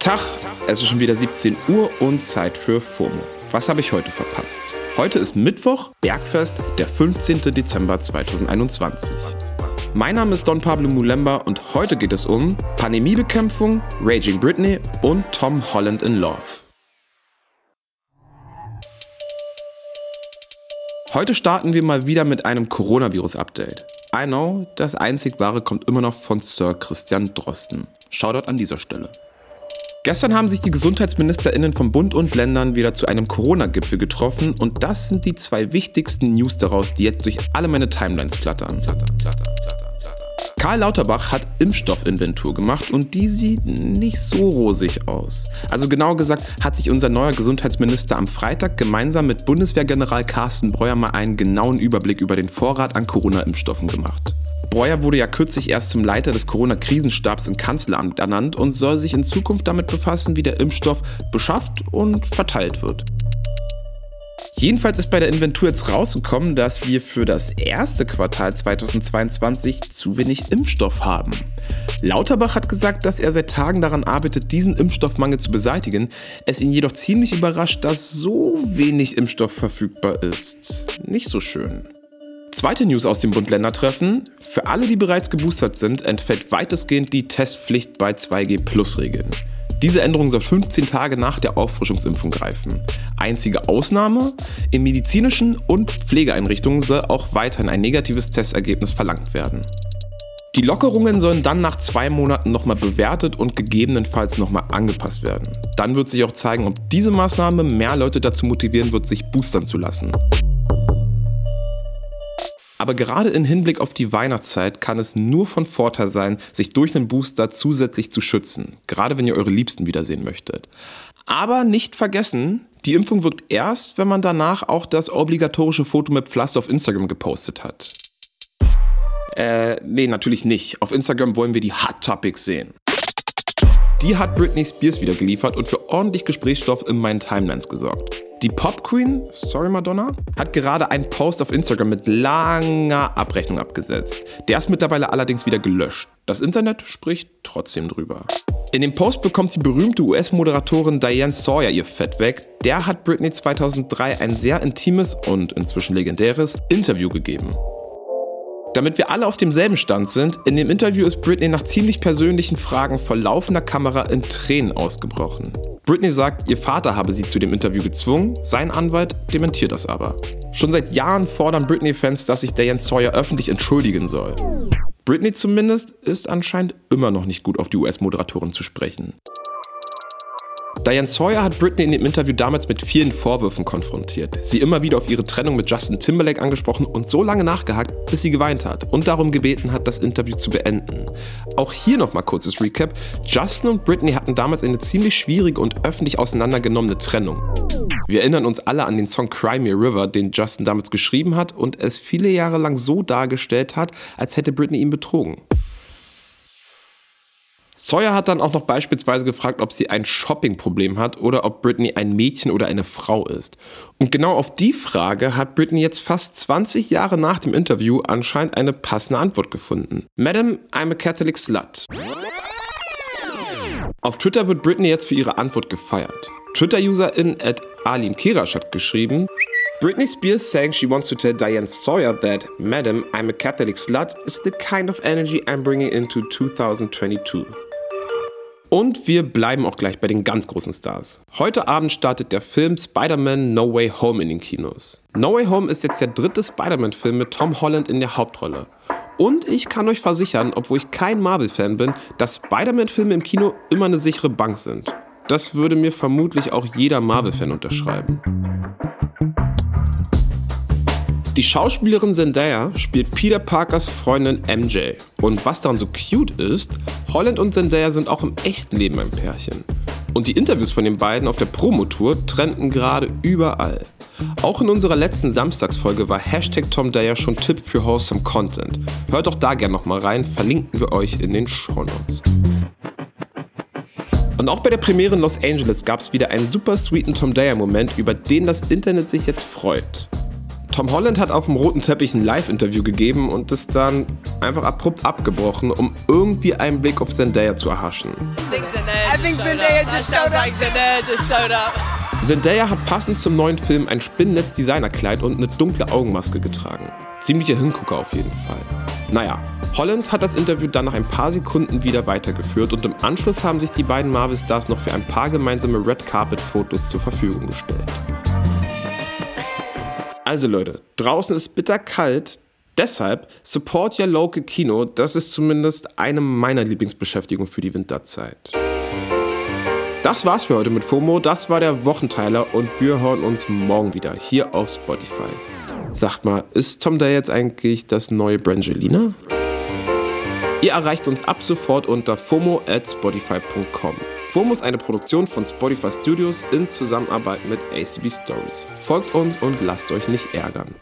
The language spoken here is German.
Tag, es ist schon wieder 17 Uhr und Zeit für FOMO. Was habe ich heute verpasst? Heute ist Mittwoch, Bergfest, der 15. Dezember 2021. Mein Name ist Don Pablo Mulemba und heute geht es um Pandemiebekämpfung, Raging Britney und Tom Holland in Love. Heute starten wir mal wieder mit einem Coronavirus-Update. I know, das einzig wahre kommt immer noch von Sir Christian Drosten. Shoutout an dieser Stelle. Gestern haben sich die GesundheitsministerInnen von Bund und Ländern wieder zu einem Corona-Gipfel getroffen und das sind die zwei wichtigsten News daraus, die jetzt durch alle meine Timelines flattern, flattern, flattern, flattern. Karl Lauterbach hat Impfstoffinventur gemacht und die sieht nicht so rosig aus. Also genau gesagt hat sich unser neuer Gesundheitsminister am Freitag gemeinsam mit Bundeswehrgeneral Carsten Breuer mal einen genauen Überblick über den Vorrat an Corona-Impfstoffen gemacht. Breuer wurde ja kürzlich erst zum Leiter des Corona-Krisenstabs im Kanzleramt ernannt und soll sich in Zukunft damit befassen, wie der Impfstoff beschafft und verteilt wird. Jedenfalls ist bei der Inventur jetzt rausgekommen, dass wir für das erste Quartal 2022 zu wenig Impfstoff haben. Lauterbach hat gesagt, dass er seit Tagen daran arbeitet, diesen Impfstoffmangel zu beseitigen, es ihn jedoch ziemlich überrascht, dass so wenig Impfstoff verfügbar ist. Nicht so schön. Zweite News aus dem Bund-Länder-Treffen. Für alle, die bereits geboostert sind, entfällt weitestgehend die Testpflicht bei 2G-Plus-Regeln. Diese Änderung soll 15 Tage nach der Auffrischungsimpfung greifen. Einzige Ausnahme, in medizinischen und Pflegeeinrichtungen soll auch weiterhin ein negatives Testergebnis verlangt werden. Die Lockerungen sollen dann nach zwei Monaten nochmal bewertet und gegebenenfalls nochmal angepasst werden. Dann wird sich auch zeigen, ob diese Maßnahme mehr Leute dazu motivieren wird, sich boostern zu lassen. Aber gerade im Hinblick auf die Weihnachtszeit kann es nur von Vorteil sein, sich durch einen Booster zusätzlich zu schützen, gerade wenn ihr eure Liebsten wiedersehen möchtet. Aber nicht vergessen, die Impfung wirkt erst, wenn man danach auch das obligatorische Foto mit Pflaster auf Instagram gepostet hat. Äh, nee, natürlich nicht. Auf Instagram wollen wir die Hot Topics sehen. Die hat Britney Spears wieder geliefert und für ordentlich Gesprächsstoff in meinen Timelines gesorgt. Die Pop Queen, sorry Madonna, hat gerade einen Post auf Instagram mit langer Abrechnung abgesetzt. Der ist mittlerweile allerdings wieder gelöscht. Das Internet spricht trotzdem drüber. In dem Post bekommt die berühmte US-Moderatorin Diane Sawyer ihr Fett weg. Der hat Britney 2003 ein sehr intimes und inzwischen legendäres Interview gegeben. Damit wir alle auf demselben Stand sind, in dem Interview ist Britney nach ziemlich persönlichen Fragen vor laufender Kamera in Tränen ausgebrochen. Britney sagt, ihr Vater habe sie zu dem Interview gezwungen, sein Anwalt dementiert das aber. Schon seit Jahren fordern Britney-Fans, dass sich Diane Sawyer öffentlich entschuldigen soll. Britney zumindest ist anscheinend immer noch nicht gut auf die US-Moderatorin zu sprechen. Diane Sawyer hat Britney in dem Interview damals mit vielen Vorwürfen konfrontiert, sie immer wieder auf ihre Trennung mit Justin Timberlake angesprochen und so lange nachgehakt, bis sie geweint hat und darum gebeten hat, das Interview zu beenden. Auch hier nochmal kurzes Recap. Justin und Britney hatten damals eine ziemlich schwierige und öffentlich auseinandergenommene Trennung. Wir erinnern uns alle an den Song Cry Me River, den Justin damals geschrieben hat und es viele Jahre lang so dargestellt hat, als hätte Britney ihn betrogen. Sawyer hat dann auch noch beispielsweise gefragt, ob sie ein Shopping-Problem hat oder ob Britney ein Mädchen oder eine Frau ist. Und genau auf die Frage hat Britney jetzt fast 20 Jahre nach dem Interview anscheinend eine passende Antwort gefunden. Madam, I'm a Catholic slut. Auf Twitter wird Britney jetzt für ihre Antwort gefeiert. Twitter-Userin at Alim Kirash hat geschrieben, Britney Spears saying she wants to tell Diane Sawyer that, Madam, I'm a Catholic slut is the kind of energy I'm bringing into 2022. Und wir bleiben auch gleich bei den ganz großen Stars. Heute Abend startet der Film Spider-Man No Way Home in den Kinos. No Way Home ist jetzt der dritte Spider-Man-Film mit Tom Holland in der Hauptrolle. Und ich kann euch versichern, obwohl ich kein Marvel-Fan bin, dass Spider-Man-Filme im Kino immer eine sichere Bank sind. Das würde mir vermutlich auch jeder Marvel-Fan unterschreiben. Die Schauspielerin Zendaya spielt Peter Parkers Freundin MJ. Und was daran so cute ist, Holland und Zendaya sind auch im echten Leben ein Pärchen. Und die Interviews von den beiden auf der Promotour trennten gerade überall. Auch in unserer letzten Samstagsfolge war Hashtag Tom Dyer schon Tipp für Wholesome Content. Hört doch da gerne nochmal rein, verlinken wir euch in den Shownotes. Und auch bei der Premiere in Los Angeles gab es wieder einen super sweeten Tom Dyer Moment, über den das Internet sich jetzt freut. Tom Holland hat auf dem roten Teppich ein Live-Interview gegeben und ist dann einfach abrupt abgebrochen, um irgendwie einen Blick auf Zendaya zu erhaschen. Zendaya hat passend zum neuen Film ein Spinnennetz-Designerkleid und eine dunkle Augenmaske getragen. Ziemlicher Hingucker auf jeden Fall. Naja, Holland hat das Interview dann nach ein paar Sekunden wieder weitergeführt und im Anschluss haben sich die beiden Marvel-Stars noch für ein paar gemeinsame Red Carpet-Fotos zur Verfügung gestellt. Also Leute, draußen ist bitter kalt, deshalb support your local Kino, das ist zumindest eine meiner Lieblingsbeschäftigungen für die Winterzeit. Das war's für heute mit FOMO, das war der Wochenteiler und wir hören uns morgen wieder hier auf Spotify. Sagt mal, ist Tom da jetzt eigentlich das neue Brangelina? Ihr erreicht uns ab sofort unter FOMO at Spotify.com. FOMO ist eine Produktion von Spotify Studios in Zusammenarbeit mit ACB Stories. Folgt uns und lasst euch nicht ärgern.